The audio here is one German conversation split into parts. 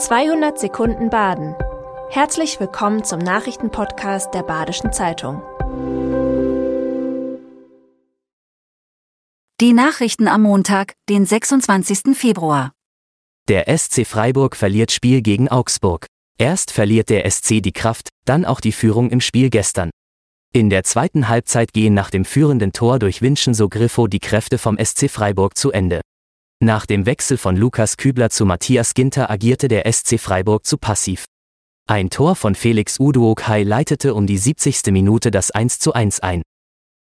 200 Sekunden Baden. Herzlich willkommen zum Nachrichtenpodcast der Badischen Zeitung. Die Nachrichten am Montag, den 26. Februar. Der SC Freiburg verliert Spiel gegen Augsburg. Erst verliert der SC die Kraft, dann auch die Führung im Spiel gestern. In der zweiten Halbzeit gehen nach dem führenden Tor durch Vincenzo Griffo die Kräfte vom SC Freiburg zu Ende. Nach dem Wechsel von Lukas Kübler zu Matthias Ginter agierte der SC Freiburg zu passiv. Ein Tor von Felix Uduokai leitete um die 70. Minute das 1 zu 1 ein.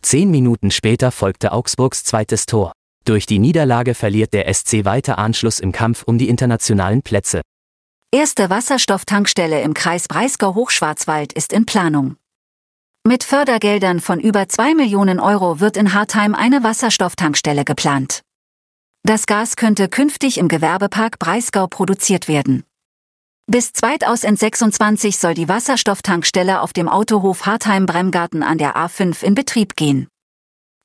Zehn Minuten später folgte Augsburgs zweites Tor. Durch die Niederlage verliert der SC weiter Anschluss im Kampf um die internationalen Plätze. Erste Wasserstofftankstelle im Kreis Breisgau-Hochschwarzwald ist in Planung. Mit Fördergeldern von über 2 Millionen Euro wird in Hartheim eine Wasserstofftankstelle geplant. Das Gas könnte künftig im Gewerbepark Breisgau produziert werden. Bis 2026 soll die Wasserstofftankstelle auf dem Autohof Hartheim-Bremgarten an der A5 in Betrieb gehen.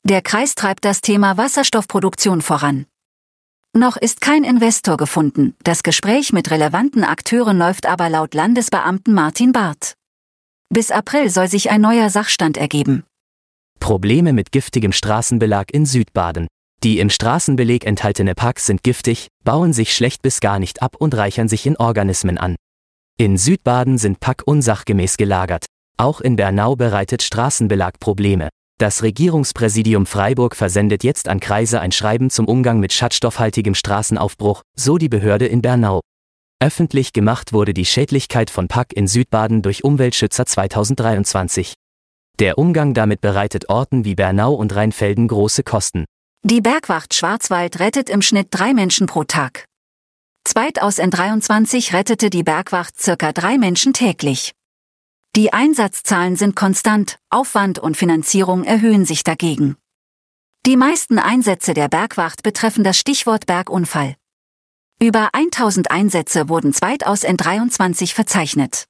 Der Kreis treibt das Thema Wasserstoffproduktion voran. Noch ist kein Investor gefunden, das Gespräch mit relevanten Akteuren läuft aber laut Landesbeamten Martin Barth. Bis April soll sich ein neuer Sachstand ergeben. Probleme mit giftigem Straßenbelag in Südbaden. Die im Straßenbeleg enthaltene Packs sind giftig, bauen sich schlecht bis gar nicht ab und reichern sich in Organismen an. In Südbaden sind Pack unsachgemäß gelagert. Auch in Bernau bereitet Straßenbelag Probleme. Das Regierungspräsidium Freiburg versendet jetzt an Kreise ein Schreiben zum Umgang mit schadstoffhaltigem Straßenaufbruch, so die Behörde in Bernau. Öffentlich gemacht wurde die Schädlichkeit von Pack in Südbaden durch Umweltschützer 2023. Der Umgang damit bereitet Orten wie Bernau und Rheinfelden große Kosten. Die Bergwacht Schwarzwald rettet im Schnitt drei Menschen pro Tag. Zweit aus N23 rettete die Bergwacht circa drei Menschen täglich. Die Einsatzzahlen sind konstant, Aufwand und Finanzierung erhöhen sich dagegen. Die meisten Einsätze der Bergwacht betreffen das Stichwort Bergunfall. Über 1000 Einsätze wurden zweit aus N23 verzeichnet.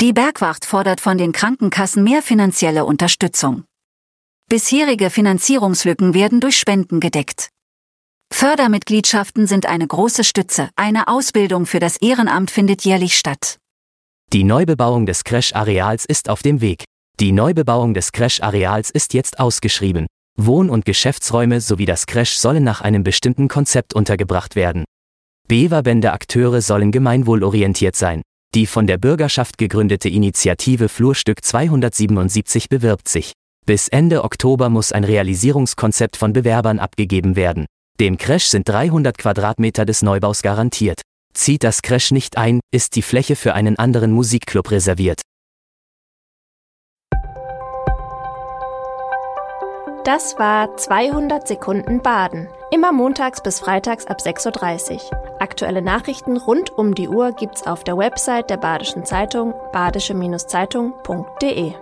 Die Bergwacht fordert von den Krankenkassen mehr finanzielle Unterstützung. Bisherige Finanzierungslücken werden durch Spenden gedeckt. Fördermitgliedschaften sind eine große Stütze. Eine Ausbildung für das Ehrenamt findet jährlich statt. Die Neubebauung des Crash-Areals ist auf dem Weg. Die Neubebauung des Crash-Areals ist jetzt ausgeschrieben. Wohn- und Geschäftsräume sowie das Crash sollen nach einem bestimmten Konzept untergebracht werden. Beverbände Akteure sollen gemeinwohlorientiert sein. Die von der Bürgerschaft gegründete Initiative Flurstück 277 bewirbt sich. Bis Ende Oktober muss ein Realisierungskonzept von Bewerbern abgegeben werden. Dem Crash sind 300 Quadratmeter des Neubaus garantiert. Zieht das Crash nicht ein, ist die Fläche für einen anderen Musikclub reserviert. Das war 200 Sekunden Baden. Immer montags bis freitags ab 6.30 Uhr. Aktuelle Nachrichten rund um die Uhr gibt's auf der Website der Badischen Zeitung badische-zeitung.de.